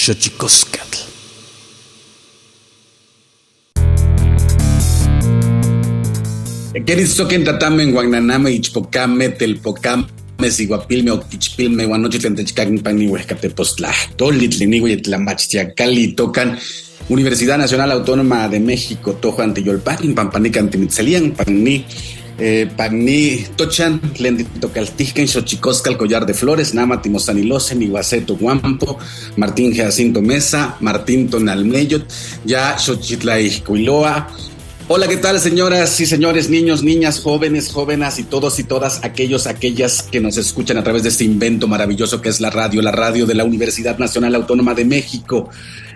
Xochicoscatl. Queristoquen tatamen guananame ichpocame telpocame siguapilme octichpilme guanochi tlentechcaquin pani huescatepostlahtoli tlinihui tlamachtiacali tocan Universidad Nacional Autónoma de México, Tojo Antiyolpan, Pampanican Timitzelian, Pani eh, Pagni Tochan, Lendito Caltijken, Xochicoscal, Collar de Flores, Nama Timosanilosen, Iguaceto Guampo, Martín Jacinto Mesa, Martín Tonalmeyot, Ya Xochitlaicuiloa. Hola, ¿qué tal, señoras y señores, niños, niñas, jóvenes, jóvenes y todos y todas aquellos, aquellas que nos escuchan a través de este invento maravilloso que es la radio, la radio de la Universidad Nacional Autónoma de México.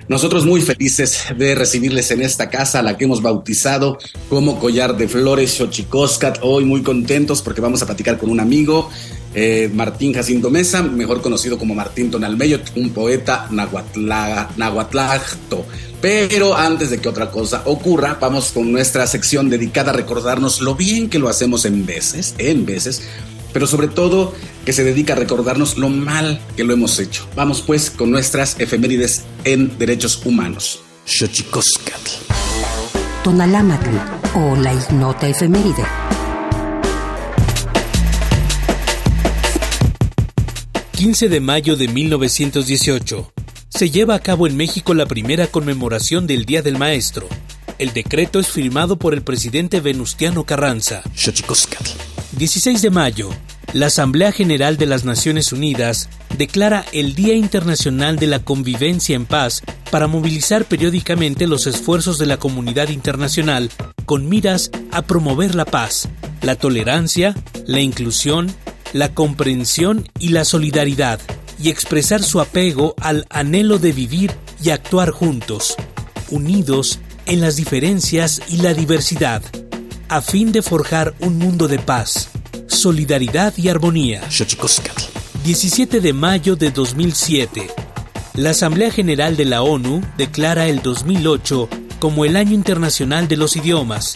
Nosotros muy felices de recibirles en esta casa, la que hemos bautizado como Collar de Flores Xochicoscat. Hoy muy contentos porque vamos a platicar con un amigo, eh, Martín Jacinto Mesa, mejor conocido como Martín Tonalmeyo, un poeta nahuatlacto. Pero antes de que otra cosa ocurra, vamos con nuestra sección dedicada a recordarnos lo bien que lo hacemos en veces, en veces, pero sobre todo que se dedica a recordarnos lo mal que lo hemos hecho. Vamos pues con nuestras efemérides en derechos humanos. Xochicoscatl. Tonalámatl o la ignota efeméride. ...15 de mayo de 1918... ...se lleva a cabo en México la primera conmemoración del Día del Maestro... El decreto es firmado por el presidente Venustiano Carranza. 16 de mayo, la Asamblea General de las Naciones Unidas declara el Día Internacional de la Convivencia en Paz para movilizar periódicamente los esfuerzos de la comunidad internacional con miras a promover la paz, la tolerancia, la inclusión, la comprensión y la solidaridad, y expresar su apego al anhelo de vivir y actuar juntos, unidos en las diferencias y la diversidad, a fin de forjar un mundo de paz, solidaridad y armonía. 17 de mayo de 2007. La Asamblea General de la ONU declara el 2008 como el Año Internacional de los Idiomas,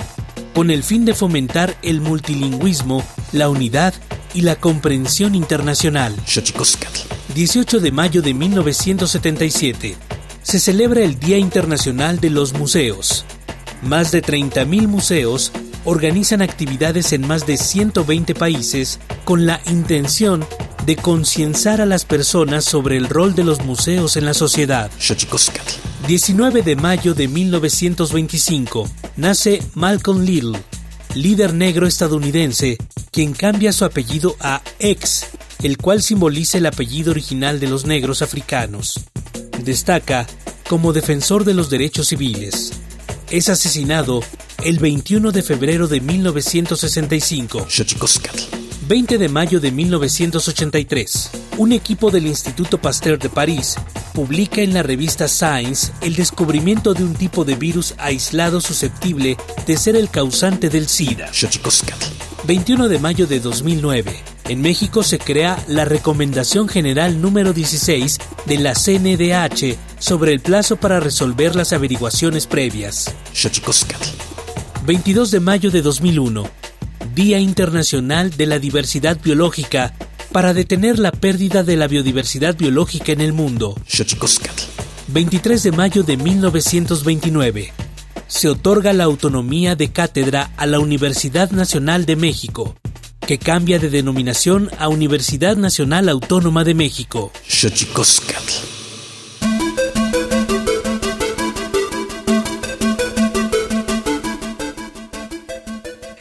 con el fin de fomentar el multilingüismo, la unidad y la comprensión internacional. 18 de mayo de 1977 se celebra el Día Internacional de los Museos. Más de 30.000 museos organizan actividades en más de 120 países con la intención de concienciar a las personas sobre el rol de los museos en la sociedad. 19 de mayo de 1925 nace Malcolm Little, líder negro estadounidense, quien cambia su apellido a X, el cual simboliza el apellido original de los negros africanos. Destaca como defensor de los derechos civiles. Es asesinado el 21 de febrero de 1965. 20 de mayo de 1983. Un equipo del Instituto Pasteur de París publica en la revista Science el descubrimiento de un tipo de virus aislado susceptible de ser el causante del SIDA. 21 de mayo de 2009. En México se crea la Recomendación General número 16 de la CNDH sobre el plazo para resolver las averiguaciones previas. 22 de mayo de 2001. Día Internacional de la Diversidad Biológica para detener la pérdida de la biodiversidad biológica en el mundo. 23 de mayo de 1929. Se otorga la autonomía de cátedra a la Universidad Nacional de México que cambia de denominación a Universidad Nacional Autónoma de México.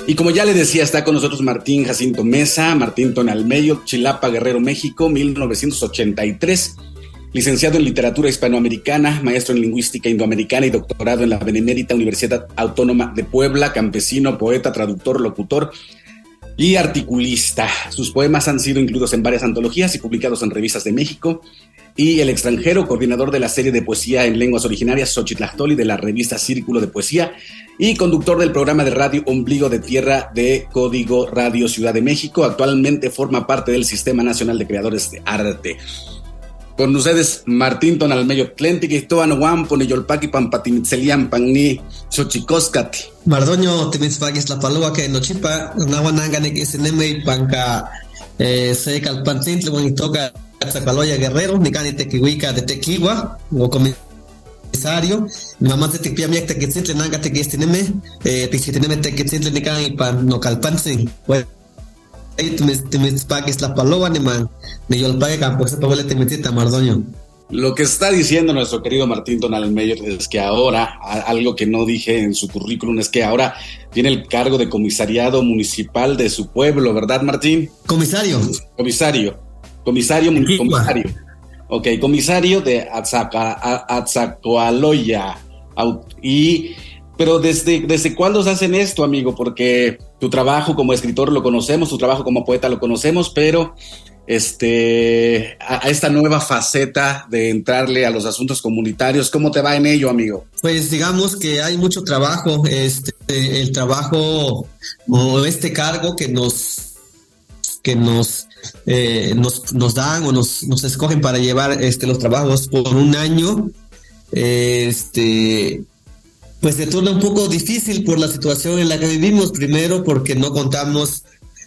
Y como ya le decía, está con nosotros Martín Jacinto Mesa, Martín Tonalmeyo, Chilapa, Guerrero, México, 1983. Licenciado en Literatura Hispanoamericana, maestro en Lingüística Indoamericana y doctorado en la Benemérita Universidad Autónoma de Puebla, campesino, poeta, traductor, locutor, y articulista. Sus poemas han sido incluidos en varias antologías y publicados en revistas de México y el extranjero, coordinador de la serie de poesía en lenguas originarias Xochitlactoli de la revista Círculo de Poesía y conductor del programa de radio Ombligo de Tierra de Código Radio Ciudad de México. Actualmente forma parte del Sistema Nacional de Creadores de Arte. Con ustedes, Martín Tonalmeyo, Xochicoscati. Mardoño, Timitzpakis, La que Nochipa, Nahuanangane, que se neme, Panca, eh, se calpantintle, toca Zacaloya Guerrero, Nicani Tequihuica de Tequiwa, o comisario, mi mamá de Tequia Miak Tequitzintli, Nanga Tequistineme, eh, Pichitineme Tequitzintli, Nicani, Pan, no Calpansin, bueno lo que está diciendo nuestro querido Martín Tonalmeyer es que ahora, algo que no dije en su currículum, es que ahora tiene el cargo de comisariado municipal de su pueblo, ¿verdad, Martín? Comisario. Comisario. Comisario, comisario. Ok, comisario de Atzacoaloya. Y pero desde, ¿desde cuándo se hacen esto, amigo? Porque tu trabajo como escritor lo conocemos, tu trabajo como poeta lo conocemos, pero este, a, esta nueva faceta de entrarle a los asuntos comunitarios. ¿Cómo te va en ello, amigo? Pues digamos que hay mucho trabajo, este, el trabajo o este cargo que nos que nos, eh, nos, nos, dan o nos, nos escogen para llevar este, los trabajos por un año, este, pues se torna un poco difícil por la situación en la que vivimos. Primero, porque no contamos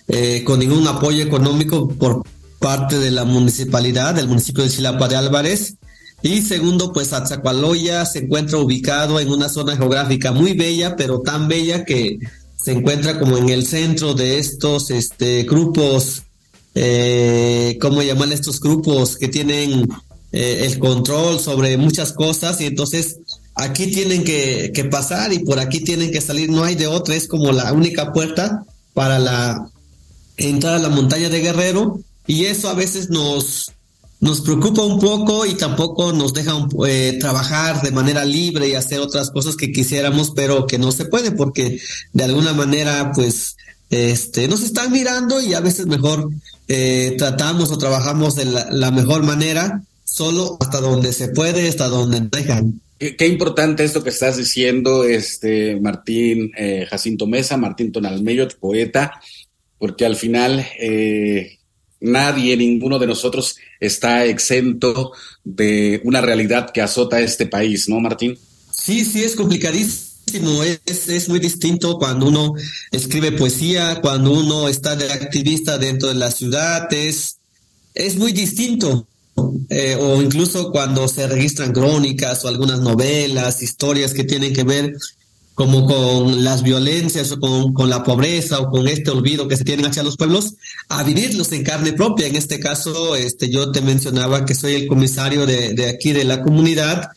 eh, con ningún apoyo económico por parte de la municipalidad, del municipio de Chilapa de Álvarez. Y segundo, pues Atzacualoya se encuentra ubicado en una zona geográfica muy bella, pero tan bella que se encuentra como en el centro de estos este, grupos, eh, ¿cómo llaman estos grupos que tienen eh, el control sobre muchas cosas? Y entonces aquí tienen que, que, pasar y por aquí tienen que salir, no hay de otra, es como la única puerta para la entrada a la montaña de Guerrero y eso a veces nos, nos preocupa un poco y tampoco nos deja eh, trabajar de manera libre y hacer otras cosas que quisiéramos, pero que no se puede porque de alguna manera pues este nos están mirando y a veces mejor eh, tratamos o trabajamos de la, mejor manera solo hasta donde se puede, hasta donde dejan. Qué, importante esto que estás diciendo, este Martín eh, Jacinto Mesa, Martín Tonalmeyo, poeta, porque al final eh, nadie, ninguno de nosotros está exento de una realidad que azota a este país, ¿no, Martín? Sí, sí, es complicadísimo. Es, es muy distinto cuando uno escribe poesía, cuando uno está de activista dentro de la ciudad, es, es muy distinto. Eh, o incluso cuando se registran crónicas o algunas novelas, historias que tienen que ver como con las violencias o con, la pobreza o con este olvido que se tienen hacia los pueblos, a vivirlos en carne propia. En este caso, este, yo te mencionaba que soy el comisario de, aquí de la comunidad,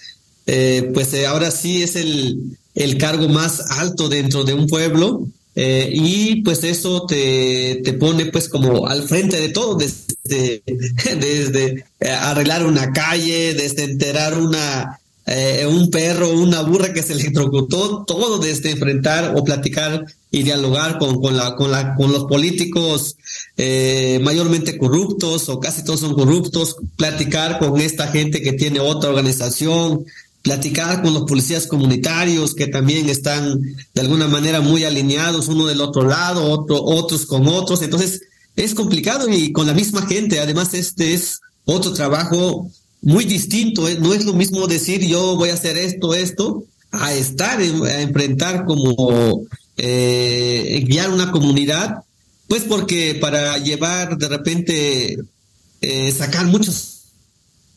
eh, pues eh, ahora sí es el, el cargo más alto dentro de un pueblo. Eh, y pues eso te, te, pone pues como al frente de todo, desde, desde arreglar una calle, desde enterar una, eh, un perro, una burra que se electrocutó, todo desde enfrentar o platicar y dialogar con, con, la, con, la, con los políticos eh, mayormente corruptos o casi todos son corruptos, platicar con esta gente que tiene otra organización, platicar con los policías comunitarios que también están de alguna manera muy alineados uno del otro lado, otro, otros con otros. Entonces es complicado y con la misma gente. Además, este es otro trabajo muy distinto. ¿eh? No es lo mismo decir yo voy a hacer esto, esto, a estar, a enfrentar como eh, guiar una comunidad, pues porque para llevar de repente, eh, sacar muchos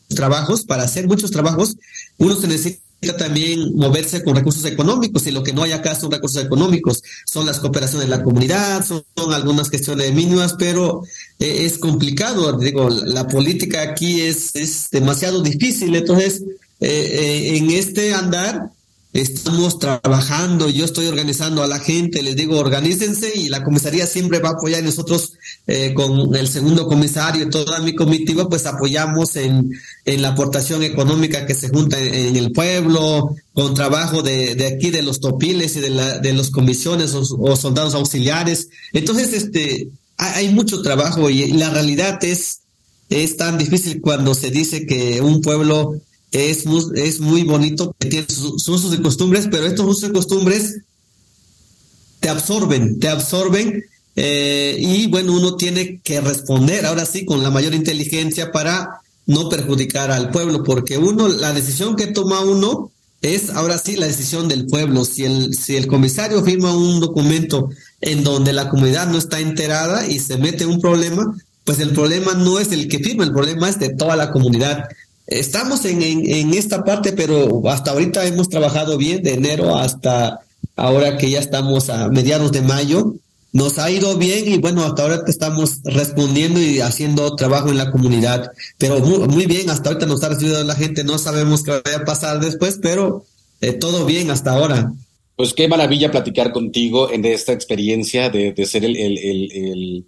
trabajos, para hacer muchos trabajos, uno se necesita también moverse con recursos económicos y lo que no hay acá son recursos económicos, son las cooperaciones de la comunidad, son, algunas cuestiones mínimas, pero eh, es complicado, digo, la, política aquí es, es demasiado difícil, entonces eh, eh, en este andar estamos trabajando, yo estoy organizando a la gente, les digo, organícense y la comisaría siempre va a apoyar. Nosotros eh, con el segundo comisario y toda mi comitiva, pues apoyamos en, en la aportación económica que se junta en, el pueblo, con trabajo de, de, aquí de los topiles y de, la, de los comisiones o, soldados auxiliares. Entonces, este, hay mucho trabajo y la realidad es, es tan difícil cuando se dice que un pueblo es es muy bonito, tiene sus, usos y costumbres, pero estos usos y costumbres te absorben, te absorben eh, y bueno, uno tiene que responder ahora sí con la mayor inteligencia para no perjudicar al pueblo, porque uno, la decisión que toma uno es ahora sí la decisión del pueblo. Si el, si el comisario firma un documento en donde la comunidad no está enterada y se mete un problema, pues el problema no es el que firma, el problema es de toda la comunidad. Estamos en, en, esta parte, pero hasta ahorita hemos trabajado bien de enero hasta ahora que ya estamos a mediados de mayo. Nos ha ido bien y bueno, hasta ahora estamos respondiendo y haciendo trabajo en la comunidad. Pero muy, bien, hasta ahorita nos ha recibido la gente, no sabemos qué vaya a pasar después, pero eh, todo bien hasta ahora. Pues qué maravilla platicar contigo en esta experiencia de, de ser el, el, el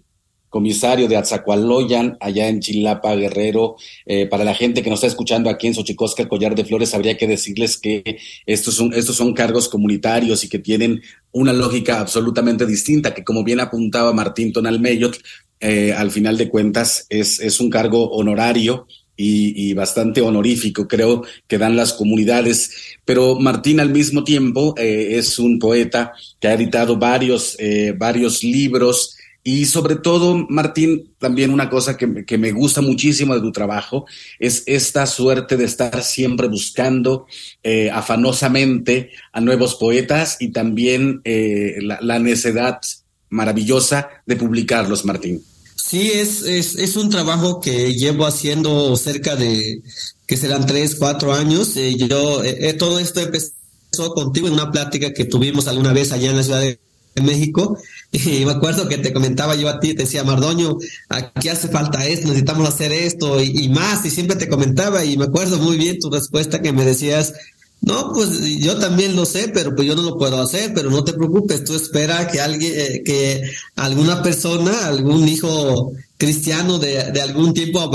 comisario de Atzacualoyan, allá en Chilapa, Guerrero. Eh, para la gente que nos está escuchando aquí en Xochicosca, Collar de Flores, habría que decirles que estos son, estos son cargos comunitarios y que tienen una lógica absolutamente distinta, que como bien apuntaba Martín Tonalmeyot, eh, al final de cuentas es, es un cargo honorario y, bastante honorífico, creo, que dan las comunidades. Pero Martín al mismo tiempo eh, es un poeta que ha editado varios, varios libros. Y sobre todo, Martín, también una cosa que, que, me gusta muchísimo de tu trabajo es esta suerte de estar siempre buscando eh, afanosamente a nuevos poetas y también la, la necedad maravillosa de publicarlos, Martín. Sí, es, es, es un trabajo que llevo haciendo cerca de, que serán tres, cuatro años. Eh, yo, eh, eh, todo esto empezó contigo en una plática que tuvimos alguna vez allá en la Ciudad de México. Y me acuerdo que te comentaba yo a ti, te decía, Mardoño, aquí hace falta esto, necesitamos hacer esto y, más, y siempre te comentaba, y me acuerdo muy bien tu respuesta que me decías, no, pues yo también lo sé, pero pues yo no lo puedo hacer, pero no te preocupes, tú espera que alguien, eh, que alguna persona, algún hijo cristiano de, de algún tiempo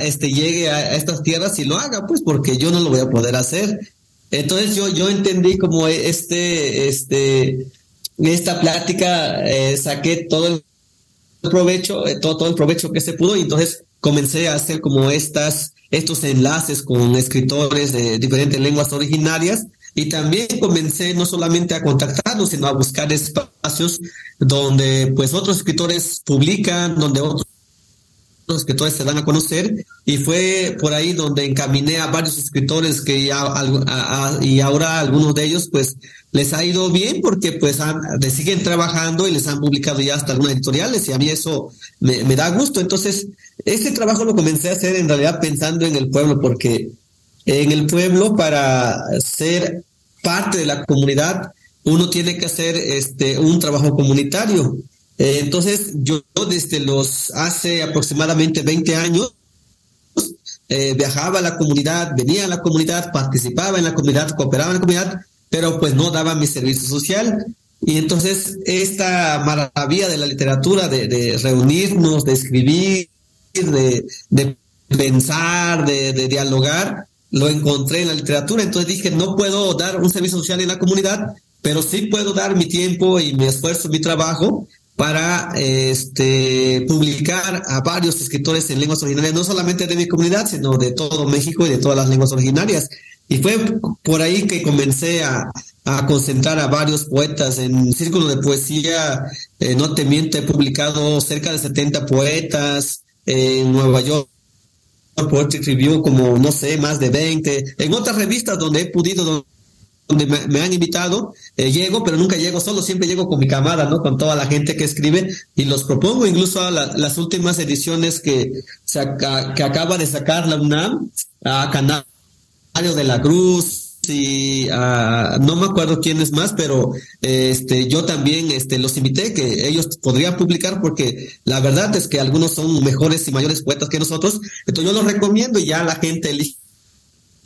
este, llegue a, estas tierras y lo haga, pues porque yo no lo voy a poder hacer. Entonces yo, yo entendí como este, este, esta plática, eh, saqué todo el provecho, eh, todo, todo el provecho que se pudo y entonces comencé a hacer como estas, estos enlaces con escritores de diferentes lenguas originarias y también comencé no solamente a contactarlos, sino a buscar espacios donde pues otros escritores publican, donde otros escritores se dan a conocer y fue por ahí donde encaminé a varios escritores que ya y ahora algunos de ellos pues les ha ido bien porque pues han, siguen trabajando y les han publicado ya hasta algunas editoriales y a mí eso me, me da gusto. Entonces este trabajo lo comencé a hacer en realidad pensando en el pueblo porque en el pueblo para ser parte de la comunidad uno tiene que hacer este un trabajo comunitario eh, entonces, yo desde los hace aproximadamente 20 años eh, viajaba a la comunidad, venía a la comunidad, participaba en la comunidad, cooperaba en la comunidad, pero pues no daba mi servicio social. Y entonces esta maravilla de la literatura, de, reunirnos, de escribir, de, pensar, de, de, dialogar, lo encontré en la literatura. Entonces dije, no puedo dar un servicio social en la comunidad, pero sí puedo dar mi tiempo y mi esfuerzo, mi trabajo para este, publicar a varios escritores en lenguas originarias, no solamente de mi comunidad, sino de todo México y de todas las lenguas originarias. Y fue por ahí que comencé a, a concentrar a varios poetas en Círculo de Poesía. Eh, no te miento, he publicado cerca de 70 poetas en Nueva York. Poetry Review como, no sé, más de 20. En otras revistas donde he podido donde me, han invitado, eh, llego, pero nunca llego solo, siempre llego con mi camada, ¿no? Con toda la gente que escribe y los propongo, incluso a las últimas ediciones que, que acaba de sacar la UNAM, a Canario de la Cruz, y no me acuerdo quién es más, pero este yo también este los invité que ellos podrían publicar porque la verdad es que algunos son mejores y mayores poetas que nosotros, entonces yo los recomiendo y ya la gente elige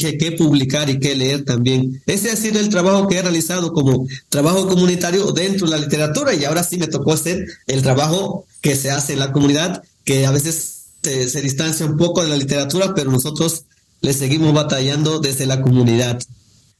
que, publicar y que leer también. Ese ha sido el trabajo que he realizado como trabajo comunitario dentro de la literatura y ahora sí me tocó hacer el trabajo que se hace en la comunidad, que a veces se, distancia un poco de la literatura, pero nosotros le seguimos batallando desde la comunidad.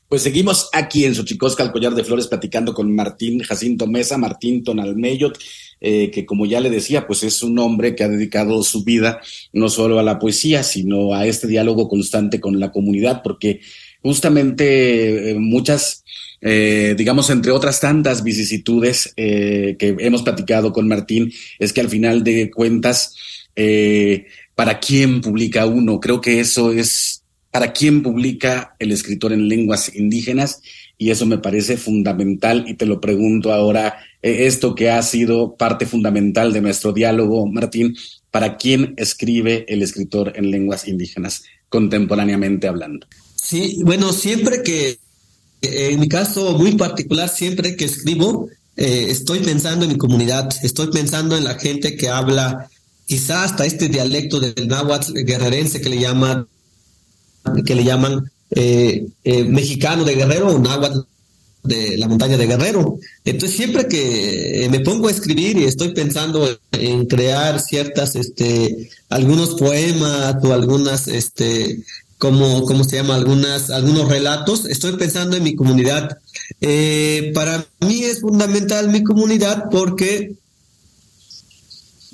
Pues seguimos aquí en Xochicosca, al Collar de Flores, platicando con Martín Jacinto Mesa, Martín Tonalmeyot, eh, que como ya le decía, pues es un hombre que ha dedicado su vida no solo a la poesía, sino a este diálogo constante con la comunidad, porque justamente eh, muchas, eh, digamos, entre otras tantas vicisitudes que hemos platicado con Martín, es que al final de cuentas, ¿para quién publica uno? Creo que eso es para quién publica el escritor en lenguas indígenas y eso me parece fundamental y te lo pregunto ahora, eh, esto que ha sido parte fundamental de nuestro diálogo, Martín, ¿para quién escribe el escritor en lenguas indígenas contemporáneamente hablando? Sí, bueno, siempre que, en mi caso muy particular, siempre que escribo, eh, estoy pensando en mi comunidad, estoy pensando en la gente que habla quizá hasta este dialecto del náhuatl guerrerense que le llaman que le llaman eh, eh, mexicano de Guerrero o náhuatl de la montaña de Guerrero. Entonces siempre que me pongo a escribir y estoy pensando en crear ciertas, este, algunos poemas o algunas, este, como, ¿cómo se llama? Algunas, algunos relatos, estoy pensando en mi comunidad. Eh, para mí es fundamental mi comunidad porque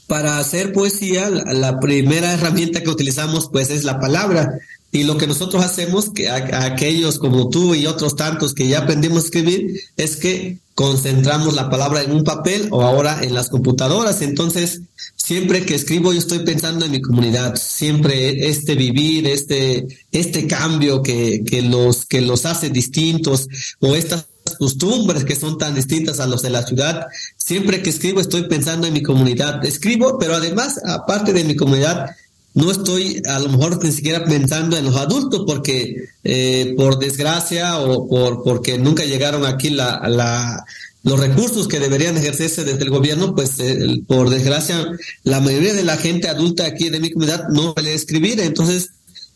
para hacer poesía, la primera herramienta que utilizamos pues es la palabra. Y lo que nosotros hacemos, que aquellos como tú y otros tantos que ya aprendimos a escribir, es que concentramos la palabra en un papel o ahora en las computadoras. Entonces, siempre que escribo yo estoy pensando en mi comunidad, siempre este vivir, este, este cambio que, que, los, que los hace distintos o estas costumbres que son tan distintas a los de la ciudad. Siempre que escribo estoy pensando en mi comunidad. Escribo, pero además, aparte de mi comunidad, no estoy a lo mejor ni siquiera pensando en los adultos porque eh, por desgracia o por porque nunca llegaron aquí la, la, los recursos que deberían ejercerse desde el gobierno, pues eh, por desgracia la mayoría de la gente adulta aquí de mi comunidad no puede escribir, entonces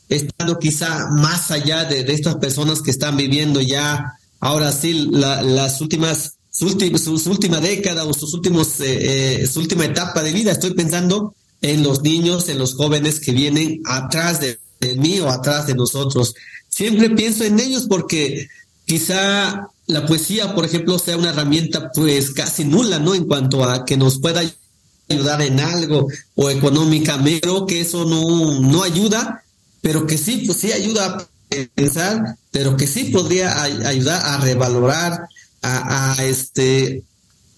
estando quizá más allá de, estas personas que están viviendo ya ahora sí las últimas su, última década o sus últimos eh, su última etapa de vida, estoy pensando en los niños, en los jóvenes que vienen atrás de, mí o atrás de nosotros. Siempre pienso en ellos porque quizá la poesía, por ejemplo, sea una herramienta pues casi nula, ¿no? En cuanto a que nos pueda ayudar en algo o económicamente, creo que eso no, no ayuda, pero que sí, pues sí ayuda a pensar, pero que sí podría ayudar a revalorar, a, a este,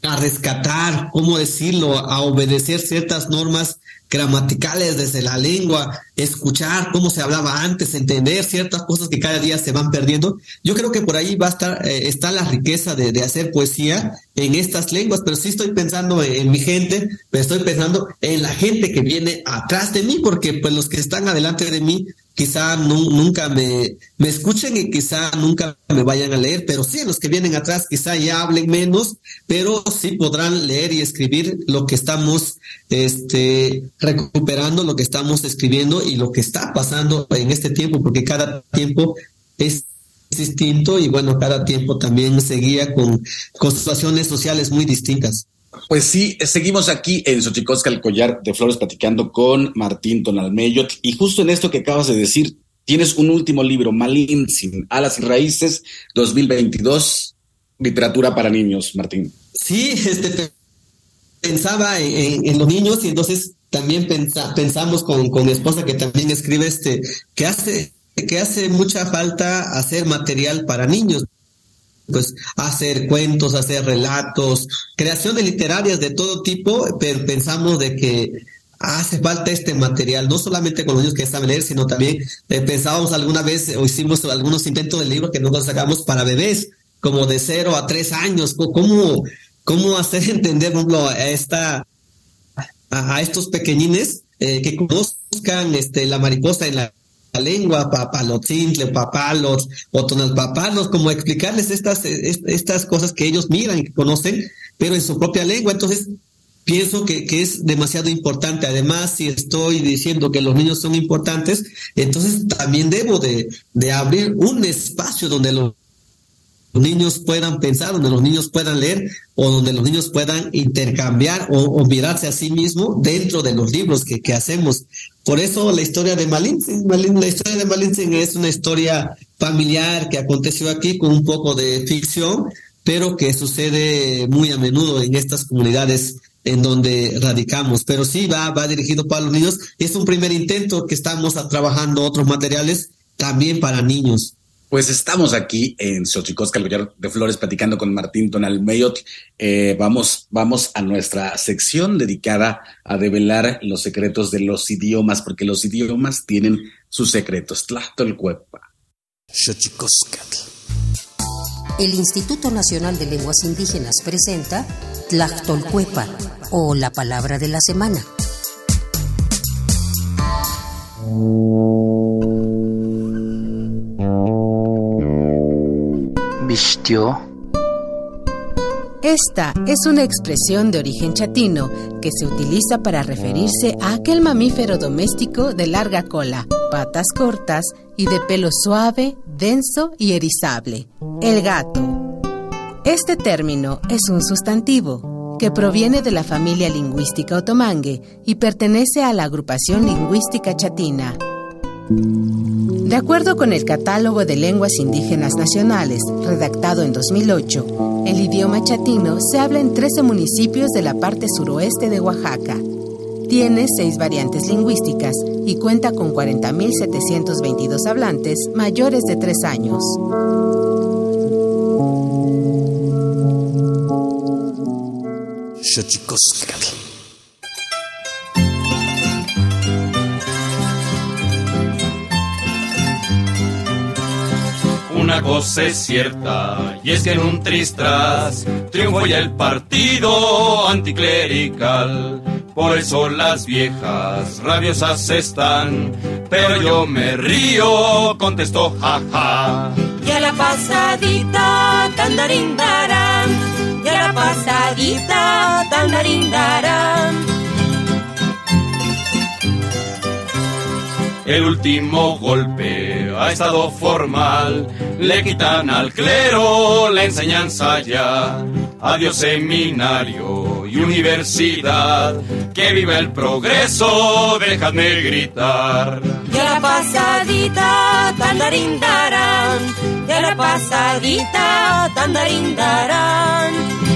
a rescatar, ¿cómo decirlo?, a obedecer ciertas normas gramaticales desde la lengua, escuchar cómo se hablaba antes, entender ciertas cosas que cada día se van perdiendo. Yo creo que por ahí va a estar, eh, está la riqueza de, de, hacer poesía en estas lenguas, pero sí estoy pensando en, mi gente, pero estoy pensando en la gente que viene atrás de mí, porque pues los que están adelante de mí quizá nunca me, me escuchen y quizá nunca me vayan a leer, pero sí, los que vienen atrás quizá ya hablen menos, pero sí podrán leer y escribir lo que estamos este, recuperando, lo que estamos escribiendo y lo que está pasando en este tiempo, porque cada tiempo es distinto y bueno, cada tiempo también seguía con, con situaciones sociales muy distintas. Pues sí, seguimos aquí en Xochicosca, el collar de flores, platicando con Martín Tonalmeyot. Y justo en esto que acabas de decir, tienes un último libro, Malin, sin alas y raíces, 2022, literatura para niños, Martín. Sí, este, pensaba en, los niños y entonces también pensamos con, con mi esposa que también escribe este, que hace, que hace mucha falta hacer material para niños pues hacer cuentos, hacer relatos, creaciones literarias de todo tipo, pero pensamos de que hace falta este material, no solamente con los niños que saben leer, sino también eh, pensábamos alguna vez o hicimos algunos intentos de libros que nos sacamos para bebés, como de cero a tres años, cómo, cómo hacer entender, a esta, a, estos pequeñines eh, que conozcan este, la mariposa en la lengua, papalotzintle, papalos, o papalos, como explicarles estas, estas cosas que ellos miran y conocen, pero en su propia lengua. Entonces, pienso que, que, es demasiado importante. Además, si estoy diciendo que los niños son importantes, entonces también debo de, de abrir un espacio donde los niños puedan pensar, donde los niños puedan leer o donde los niños puedan intercambiar o, mirarse a sí mismo dentro de los libros que, que hacemos. Por eso la historia de Malintzin, la historia de Malintzin es una historia familiar que aconteció aquí con un poco de ficción, pero que sucede muy a menudo en estas comunidades en donde radicamos. Pero sí va, va dirigido para los niños. Es un primer intento que estamos trabajando otros materiales también para niños. Pues estamos aquí en Xochicosca, el collar de flores, platicando con Martín Tonalmeyot. Eh, vamos, vamos a nuestra sección dedicada a develar los secretos de los idiomas, porque los idiomas tienen sus secretos. Tlachtolcuepa. Xochicoscatl. El Instituto Nacional de Lenguas Indígenas presenta Tlachtolcuepa, o la palabra de la semana. Esta es una expresión de origen chatino que se utiliza para referirse a aquel mamífero doméstico de larga cola, patas cortas y de pelo suave, denso y erizable, el gato. Este término es un sustantivo que proviene de la familia lingüística otomangue y pertenece a la agrupación lingüística chatina. De acuerdo con el Catálogo de Lenguas Indígenas Nacionales, redactado en 2008, el idioma chatino se habla en 13 municipios de la parte suroeste de Oaxaca. Tiene seis variantes lingüísticas y cuenta con 40.722 hablantes mayores de tres años. Una cosa es cierta, y es que en un tristras triunfó ya el partido anticlerical. Por eso las viejas rabiosas están, pero yo me río, contestó jaja. Ya la pasadita, tandarindarán, ya la pasadita, tandarindarán. El último golpe ha estado formal, le quitan al clero la enseñanza ya. Adiós seminario y universidad, que viva el progreso, déjame gritar. Ya la pasadita, tandarindarán, ya la pasadita, tandarindarán.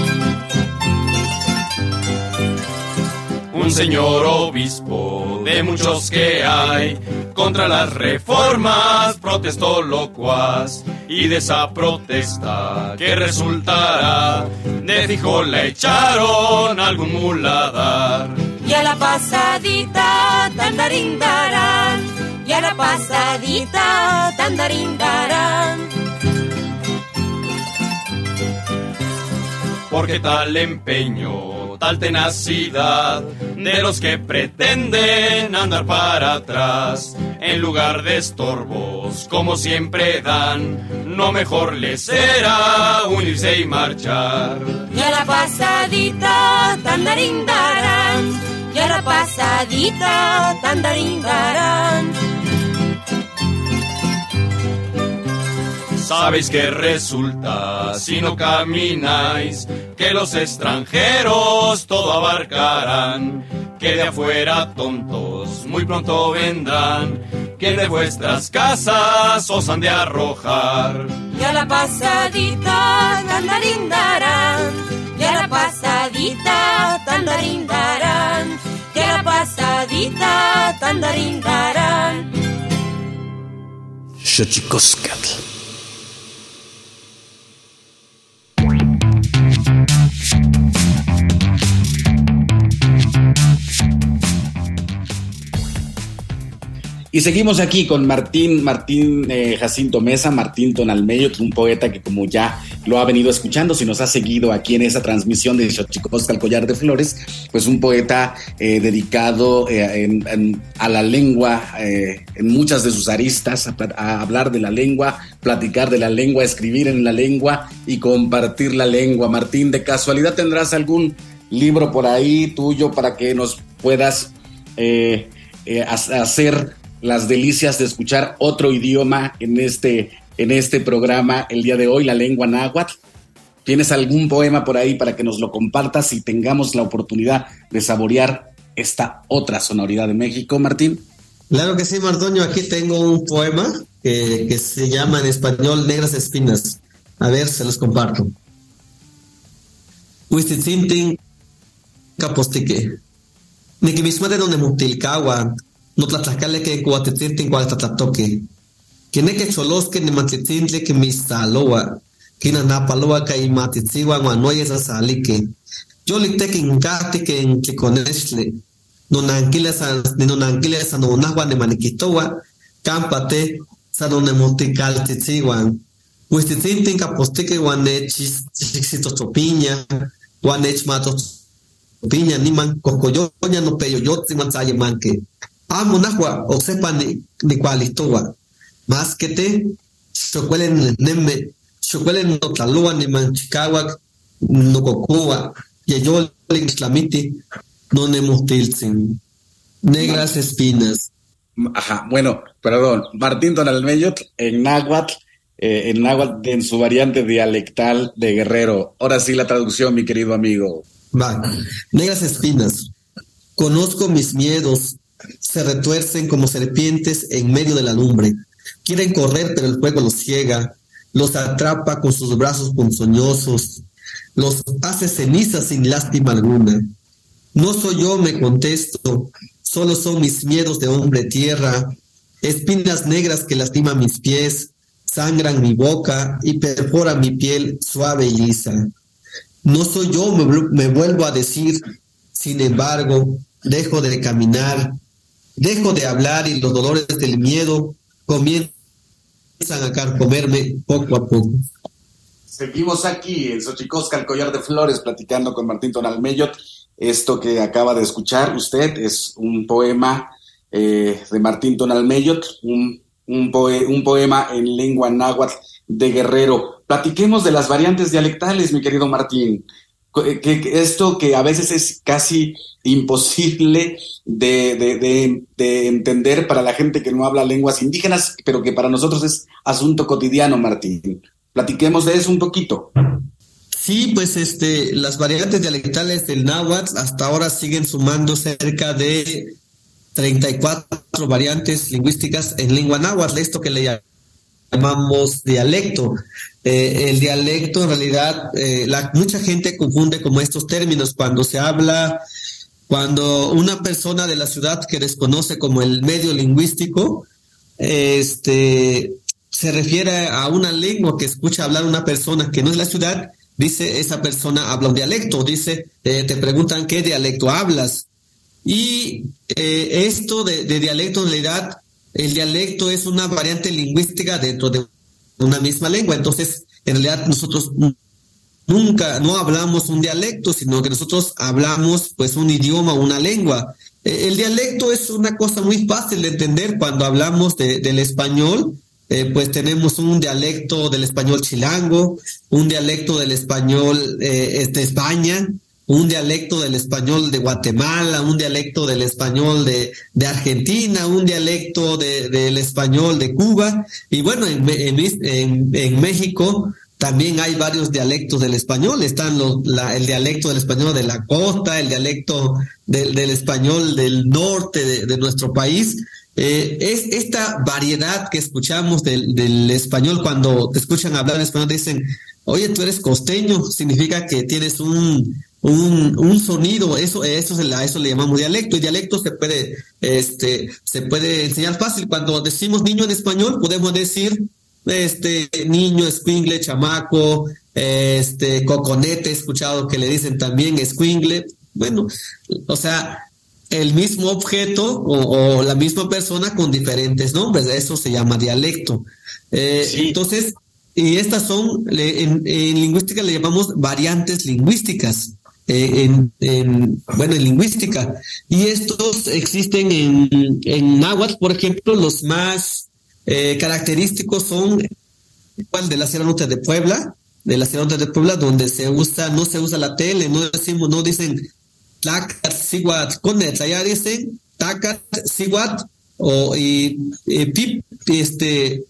Un señor obispo de muchos que hay, contra las reformas protestó locuaz y de esa protesta que resultará de fijo le echaron algún muladar. Y a la pasadita tandarindarán, y a la pasadita tandarindarán. Porque tal empeño, tal tenacidad de los que pretenden andar para atrás, en lugar de estorbos, como siempre dan, no mejor les será unirse y marchar. Y a la pasadita tandarindarán, y a la pasadita tandarindarán. Sabéis que resulta, si no camináis, que los extranjeros todo abarcarán, que de afuera tontos muy pronto vendrán, que de vuestras casas os han de arrojar. Y a la pasadita tandarindarán, y a la pasadita tandarindarán, y a la pasadita tandarindarán. Xochicoscatl. Y seguimos aquí con Martín, Martín eh, Jacinto Mesa, Martín Tonalmeyo, un poeta que como ya lo ha venido escuchando, si nos ha seguido aquí en esa transmisión de Xochicosca al Collar de Flores, pues un poeta eh, dedicado eh, a la lengua, en muchas de sus aristas, a hablar de la lengua, platicar de la lengua, escribir en la lengua y compartir la lengua. Martín, ¿de casualidad tendrás algún libro por ahí tuyo para que nos puedas... hacer las delicias de escuchar otro idioma en este, en este programa el día de hoy, la lengua náhuatl. ¿Tienes algún poema por ahí para que nos lo compartas y tengamos la oportunidad de saborear esta otra sonoridad de México, Martín? Claro que sí, Martoño. Aquí tengo un poema que, se llama en español Negras Espinas. A ver, se los comparto. Huistitzintin capostique. Donde mutilcagua, no tlatlacale que cuatetzintin cualtatlatoque. Queneque cholosque ni matitzintle que mistaloa. Kina napaloa ka imatitziwa guanoyes asalique. Yo liteki ngati que en tliconestle. Nonanquile san, ni nonanquile san unahua ni maniquitoa. Cámpate san unemoticaltitziwan. Huistitzintin capostique guanechis chixitotopiña. Guanech matos piña niman cocoyoña no peyo yotzi manzaye manque amo nahua o sepa ni, ni cualistoa. Más que te, chocuelen neme, chocuelen no talua ni manchicawak, no cocua, y yo islamiti, no nemustilzin. Negras espinas. Ajá, bueno, perdón, Martín Tonalmeyot en náhuatl, eh, en náhuatl en su variante dialectal de guerrero. Ahora sí la traducción, mi querido amigo. Va, negras espinas. Conozco mis miedos, se retuercen como serpientes en medio de la lumbre. Quieren correr, pero el fuego los ciega, los atrapa con sus brazos ponzoñosos, los hace cenizas sin lástima alguna. No soy yo, me contesto, solo son mis miedos de hombre tierra, espinas negras que lastiman mis pies, sangran mi boca y perforan mi piel suave y lisa. No soy yo, me, vuelvo a decir, sin embargo, dejo de caminar, dejo de hablar y los dolores del miedo comienzan a carcomerme poco a poco. Seguimos aquí en Xochicosca, el collar de flores, platicando con Martín Tonalmeyot. Esto que acaba de escuchar usted es un poema eh, de Martín Tonalmeyot, un, un, un poema en lengua náhuatl de Guerrero. Platiquemos de las variantes dialectales, mi querido Martín. Eh, que, esto que a veces es casi imposible de, de, entender para la gente que no habla lenguas indígenas, pero que para nosotros es asunto cotidiano, Martín. Platiquemos de eso un poquito. Sí, pues este, las variantes dialectales del náhuatl hasta ahora siguen sumando cerca de 34 variantes lingüísticas en lengua náhuatl, esto que le llamamos dialecto. Eh, el dialecto en realidad, eh, la, mucha gente confunde como estos términos cuando se habla, cuando una persona de la ciudad que desconoce como el medio lingüístico, este, se refiere a una lengua que escucha hablar una persona que no es la ciudad, dice esa persona habla un dialecto, dice, eh, te preguntan qué dialecto hablas. Y esto de, dialecto en realidad, el dialecto es una variante lingüística dentro de una misma lengua. Entonces, en realidad nosotros nunca, no hablamos un dialecto, sino que nosotros hablamos pues un idioma, una lengua. E, el dialecto es una cosa muy fácil de entender cuando hablamos del español eh, pues tenemos un dialecto del español chilango, un dialecto del español eh, de España, un dialecto del español de Guatemala, un dialecto del español de, de Argentina, un dialecto del español de Cuba. Y bueno, en, en, en, México también hay varios dialectos del español. Están los, la, el dialecto del español de la costa, el dialecto del, del español del norte de, de nuestro país. Eh, es esta variedad que escuchamos del, español cuando te escuchan hablar español, dicen, oye, tú eres costeño, significa que tienes un, un, sonido, eso, eso, a eso le llamamos dialecto, y dialecto se puede, este, se puede enseñar fácil. Cuando decimos niño en español, podemos decir este niño, escuingle, chamaco, este coconete, he escuchado que le dicen también escuingle. Bueno, o sea, el mismo objeto o, la misma persona con diferentes nombres. Eso se llama dialecto. Eh, entonces, y estas son, en, lingüística le llamamos variantes lingüísticas. Eh, en, bueno, en lingüística. Y estos existen en, en náhuatl, por ejemplo, los más eh, característicos son el de la Sierra Norte de Puebla, de la Sierra Norte de Puebla, donde se usa, no se usa la tele, no decimos, no dicen Takat Siwat Conet, allá dicen Takat Siwat o y, Pip, este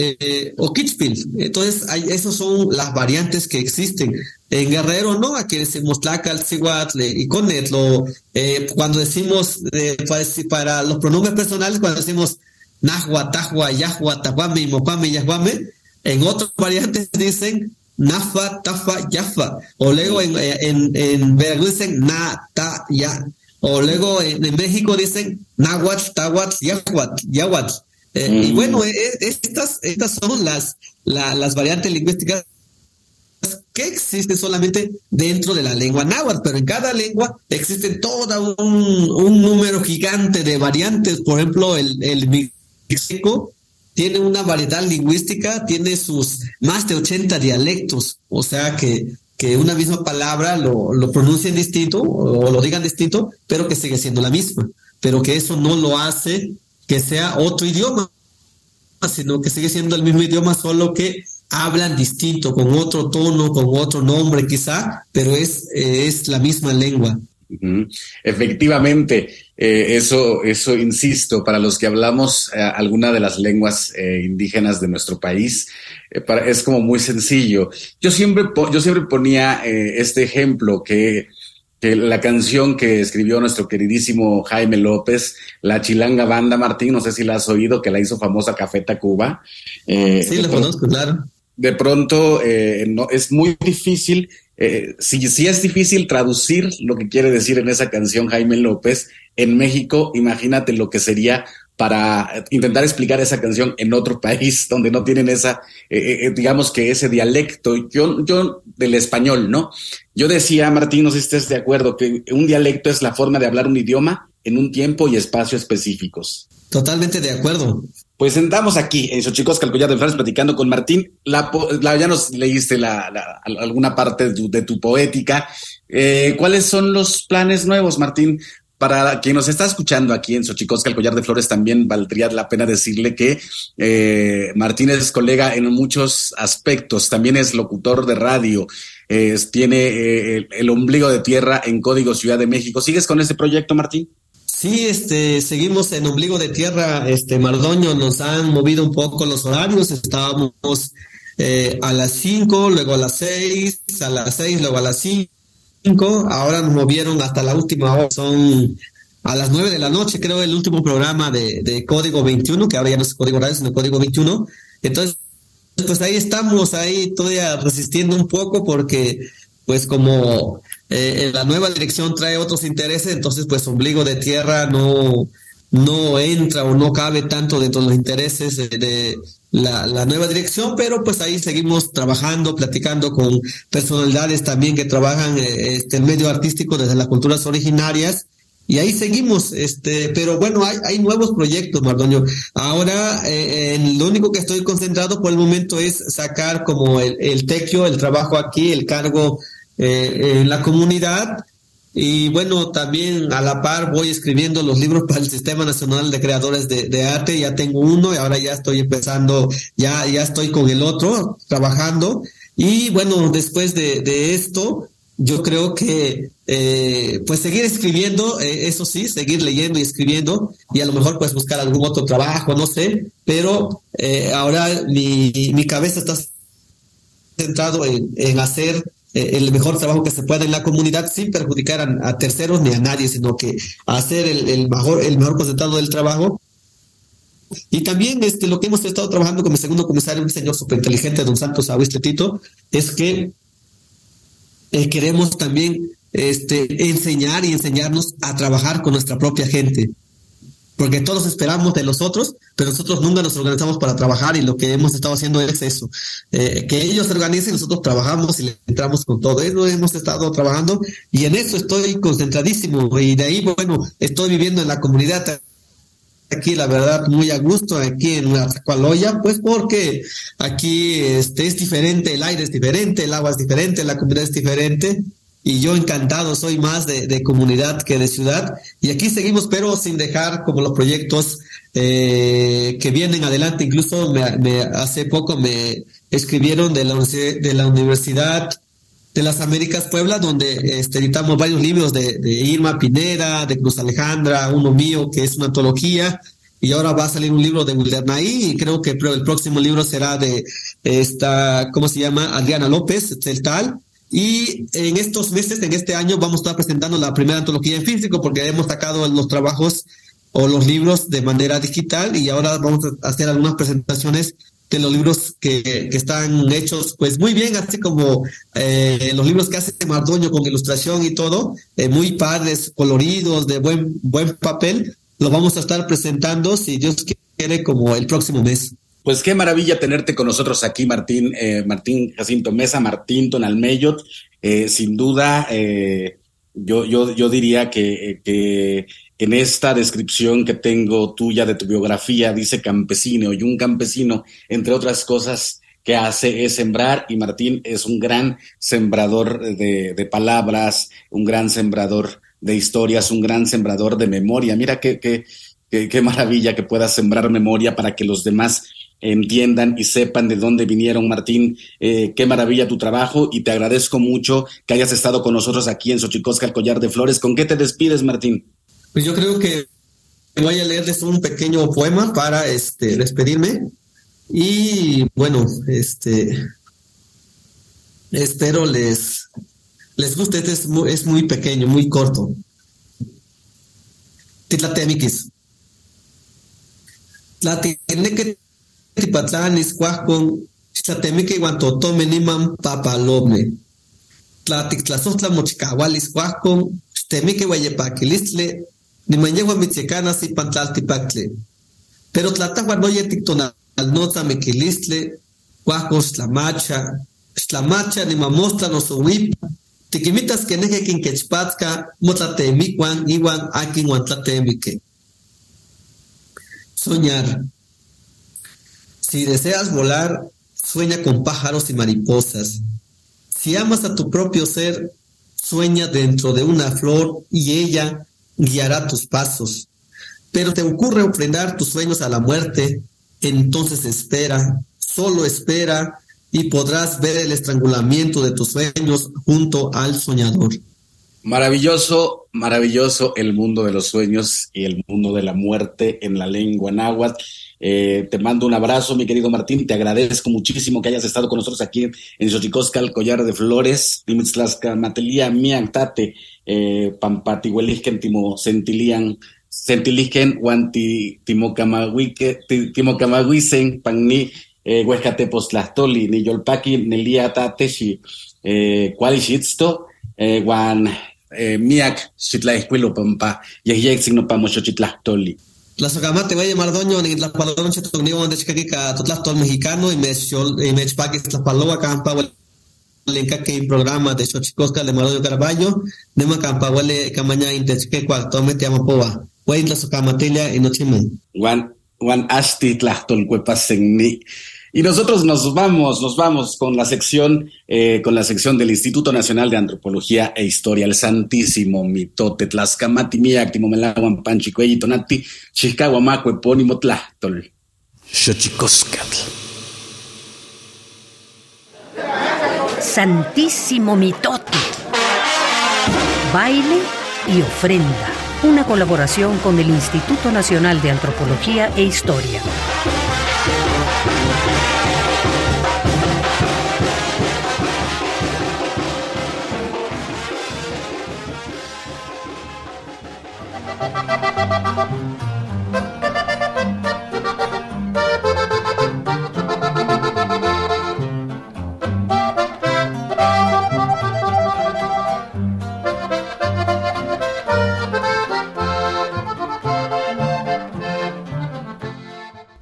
eh, o Kitchpil. Entonces, hay, esas son las variantes que existen. En Guerrero, ¿no? Aquí decimos Tlacal, Siwat y Conet. Lo, eh, cuando decimos, eh, para, los pronombres personales, cuando decimos Nahua, Tahua, Yahua, Tahuame, Mopame, Yahuame, en otras variantes dicen Nafa, Tafa, Yafa. O luego en, en, en Veracruz dicen Na, Ta, Ya. O luego en, México dicen Nahuatl, Tahuatl, Yahuatl, Yahuatl. Eh, y mm. bueno, eh, eh, estas, estas son las, las variantes lingüísticas que existen solamente dentro de la lengua náhuatl, pero en cada lengua existen todo un, un número gigante de variantes. Por ejemplo, el, el México tiene una variedad lingüística, tiene sus más de 80 dialectos, o sea que, que una misma palabra lo, lo pronuncien distinto o lo digan distinto, pero que sigue siendo la misma, pero que eso no lo hace que sea otro idioma, sino que sigue siendo el mismo idioma, solo que hablan distinto, con otro tono, con otro nombre quizá, pero es, es la misma lengua. Efectivamente, eh, eso, eso insisto, para los que hablamos eh, alguna de las lenguas eh, indígenas de nuestro país, es como muy sencillo. Yo siempre, yo siempre ponía este ejemplo que, que la canción que escribió nuestro queridísimo Jaime López, La Chilanga Banda Martín, no sé si la has oído, que la hizo famosa Café Tacuba. sí, la conozco, claro. De pronto, no, es muy difícil eh, si, si es difícil traducir lo que quiere decir en esa canción Jaime López, en México, imagínate lo que sería para intentar explicar esa canción en otro país donde no tienen esa, eh, eh, digamos que ese dialecto, yo, yo del español, ¿no? Yo decía, Martín, no sé si estés de acuerdo, que un dialecto es la forma de hablar un idioma en un tiempo y espacio específicos. Totalmente de acuerdo. Pues sentamos aquí en Xochicosca, el de Flores, platicando con Martín. La, ya nos leíste la, alguna parte de tu, poética. Eh, ¿Cuáles son los planes nuevos, Martín, para quien nos está escuchando aquí en Xochicosca, el Collar de Flores, también valdría la pena decirle que eh, Martínez es colega en muchos aspectos, también es locutor de radio, tiene eh, el, ombligo de tierra en Código Ciudad de México. ¿Sigues con ese proyecto, Martín? Sí, este, seguimos en Ombligo de Tierra, este, Mardoño, nos han movido un poco los horarios, estábamos eh, a las 5, luego a las 6, a las 6, luego a las 5 ahora nos movieron hasta la última hora, son a las 9 de la noche, creo, el último programa de, Código 21, que ahora ya no es Código Radio, sino Código 21. Entonces, pues ahí estamos, ahí todavía resistiendo un poco porque, pues como eh, la nueva dirección trae otros intereses, entonces pues ombligo de tierra no, no entra o no cabe tanto dentro de los intereses de, la, nueva dirección, pero pues ahí seguimos trabajando, platicando con personalidades también que trabajan eh, este, el medio artístico desde las culturas originarias. Y ahí seguimos, este, pero bueno, hay, hay nuevos proyectos, Mardoño. Ahora, eh, lo único que estoy concentrado por el momento es sacar como el, el tequio, el trabajo aquí, el cargo eh, en la comunidad, y bueno, también a la par voy escribiendo los libros para el Sistema Nacional de Creadores de, Arte. Ya tengo uno y ahora ya estoy empezando, ya, ya estoy con el otro, trabajando. Y bueno, después de, esto, yo creo que eh, pues seguir escribiendo, eh, eso sí, seguir leyendo y escribiendo y a lo mejor pues buscar algún otro trabajo, no sé, pero eh, ahora mi, mi cabeza está centrado en, en hacer el mejor trabajo que se pueda en la comunidad sin perjudicar a, terceros ni a nadie, sino que hacer el, mejor, el mejor concentrado del trabajo. Y también este, lo que hemos estado trabajando con mi segundo comisario, un señor superinteligente, don Santos Agüiste Tito, es que eh, queremos también este, enseñar y enseñarnos a trabajar con nuestra propia gente porque todos esperamos de los otros, pero nosotros nunca nos organizamos para trabajar y lo que hemos estado haciendo es eso, eh, que ellos se organicen, nosotros trabajamos y entramos con todo, eso hemos estado trabajando y en eso estoy concentradísimo. Y de ahí, bueno, estoy viviendo en la comunidad aquí la verdad muy a gusto aquí en la Zacualoya, pues porque aquí este es diferente, el aire es diferente, el agua es diferente, la comunidad es diferente y yo encantado, soy más de, comunidad que de ciudad. Y aquí seguimos, pero sin dejar como los proyectos eh, que vienen adelante. Incluso me, hace poco me escribieron de la, de la Universidad de las Américas Puebla, donde este, editamos varios libros de, Irma Pineda, de Cruz Alejandra, uno mío que es una antología, y ahora va a salir un libro de Wildernaí, y creo que el próximo libro será de esta, ¿cómo se llama? Adriana López, el tal, y en estos meses, en este año, vamos a estar presentando la primera antología en físico porque hemos sacado los trabajos o los libros de manera digital y ahora vamos a hacer algunas presentaciones de los libros que, están hechos pues muy bien, así como eh, los libros que hace Mardoño con ilustración y todo, eh, muy padres, coloridos, de buen, buen papel, lo vamos a estar presentando, si Dios quiere, como el próximo mes. Pues qué maravilla tenerte con nosotros aquí, Martín, eh, Martín Jacinto Mesa, Martín Tonalmeyot. Eh, sin duda, eh, yo, yo, yo diría que, que en esta descripción que tengo tuya de tu biografía, dice campesino, y un campesino, entre otras cosas, que hace es sembrar y Martín es un gran sembrador de, de, palabras, un gran sembrador de historias, un gran sembrador de memoria. Mira qué, qué, qué, qué maravilla que puedas sembrar memoria para que los demás entiendan y sepan de dónde vinieron, Martín. Eh, qué maravilla tu trabajo y te agradezco mucho que hayas estado con nosotros aquí en Xochicosca, el Collar de Flores. ¿Con qué te despides, Martín? Pues yo creo que voy a leerles un pequeño poema para este, despedirme. Y bueno, este espero les, les guste. Este es muy, es muy pequeño, muy corto. Titlatemikis. que tipatlan iscuajcon xtlatemiki iuan totome niman papalomeh. tlatic tlasostla mochikahualis huascon, temique guayepaquilistle, ni mañegua mitzecana si pantlaltipactle. Pero tlatagua no yetictonal nota mequilistle, huascon slamacha, slamacha ni mamostra no suwip, tiquimitas que neje quinquechpatzca, motlatemicuan, iwan akin tlatemique. Soñar. Si deseas volar, sueña con pájaros y mariposas. Si amas a tu propio ser, sueña dentro de una flor y ella guiará tus pasos. Pero te ocurre ofrendar tus sueños a la muerte, entonces espera, solo espera y podrás ver el estrangulamiento de tus sueños junto al soñador. Maravilloso, maravilloso el mundo de los sueños y el mundo de la muerte en la lengua náhuatl. Eh, te mando un abrazo, mi querido Martín. Te agradezco muchísimo que hayas estado con nosotros aquí en Xochicosca, el collar de flores. Timitzlasca, Matelia, Mian, Tate, eh, Pampatihuelisken, Timo, Sentilian, Sentilisken, Wanti, Timocamahuisen, Pagni, eh, Huescate, Postlastoli, Niyolpaki, Nelia, Tateshi, eh, Cualixitsto, eh, Juan, eh, Miak, Xitlaescuilo, Pampa, Yehyex, no Pamochochitlastoli. La socamate vaya mardoño ni la paloma che tu nivo de chicaquica totlastol mexicano y me y me chpaquis la paloma campa lenca que programa de Xochicosca de Maroyo Caraballo, nema campa huele camaña intechque cual tome te amapoa. Wey la socamatelia y nochimen. Juan, Juan Asti en mi. Y nosotros nos vamos, nos vamos con la sección, eh, con la sección del Instituto Nacional de Antropología e Historia, el Santísimo Mitote, Tlaxcamati, Miak, Timomelaguan, Panchicuey, Tonati, Chicahuamaco, Epónimo, Tlachtol. Santísimo Mitote. Baile y ofrenda. Una colaboración con el Instituto Nacional de Antropología e Historia.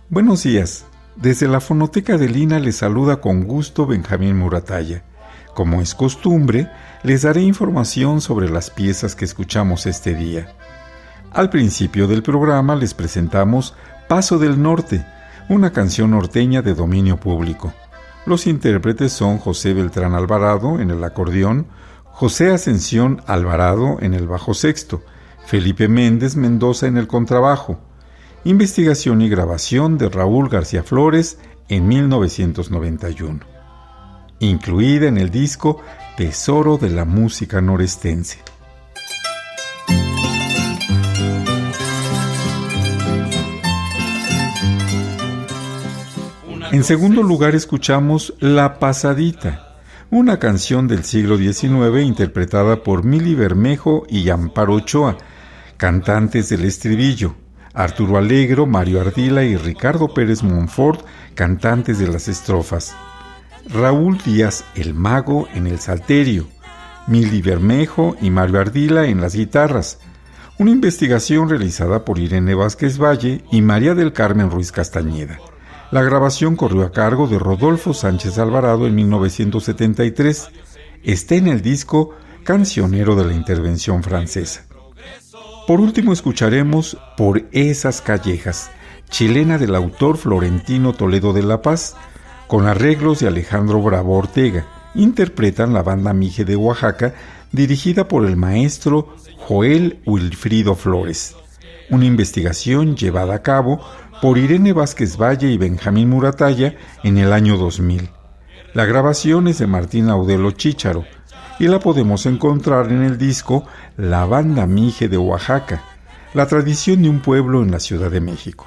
Buenos días. Desde la fonoteca de Lina les saluda con gusto Benjamín Murataya. Como es costumbre, les daré información sobre las piezas que escuchamos este día. Al principio del programa les presentamos Paso del Norte, una canción norteña de dominio público. Los intérpretes son José Beltrán Alvarado en el acordeón, José Ascensión Alvarado en el bajo sexto, Felipe Méndez Mendoza en el contrabajo, investigación y grabación de Raúl García Flores en 1991, incluida en el disco Tesoro de la Música Norestense. En segundo lugar escuchamos La Pasadita, una canción del siglo XIX interpretada por Mili Bermejo y Amparo Ochoa, cantantes del estribillo, Arturo Alegro, Mario Ardila y Ricardo Pérez Monfort, cantantes de las estrofas. Raúl Díaz el Mago en el Salterio, Mili Bermejo y Mario Ardila en las guitarras. Una investigación realizada por Irene Vázquez Valle y María del Carmen Ruiz Castañeda. La grabación corrió a cargo de Rodolfo Sánchez Alvarado en 1973. Está en el disco Cancionero de la Intervención Francesa. Por último escucharemos Por esas callejas, chilena del autor Florentino Toledo de La Paz, con arreglos de Alejandro Bravo Ortega. Interpretan la banda Mije de Oaxaca, dirigida por el maestro Joel Wilfrido Flores. Una investigación llevada a cabo por Irene Vázquez Valle y Benjamín Murataya en el año 2000. La grabación es de Martín Audelo Chícharo, y la podemos encontrar en el disco La Banda Mije de Oaxaca, la tradición de un pueblo en la Ciudad de México.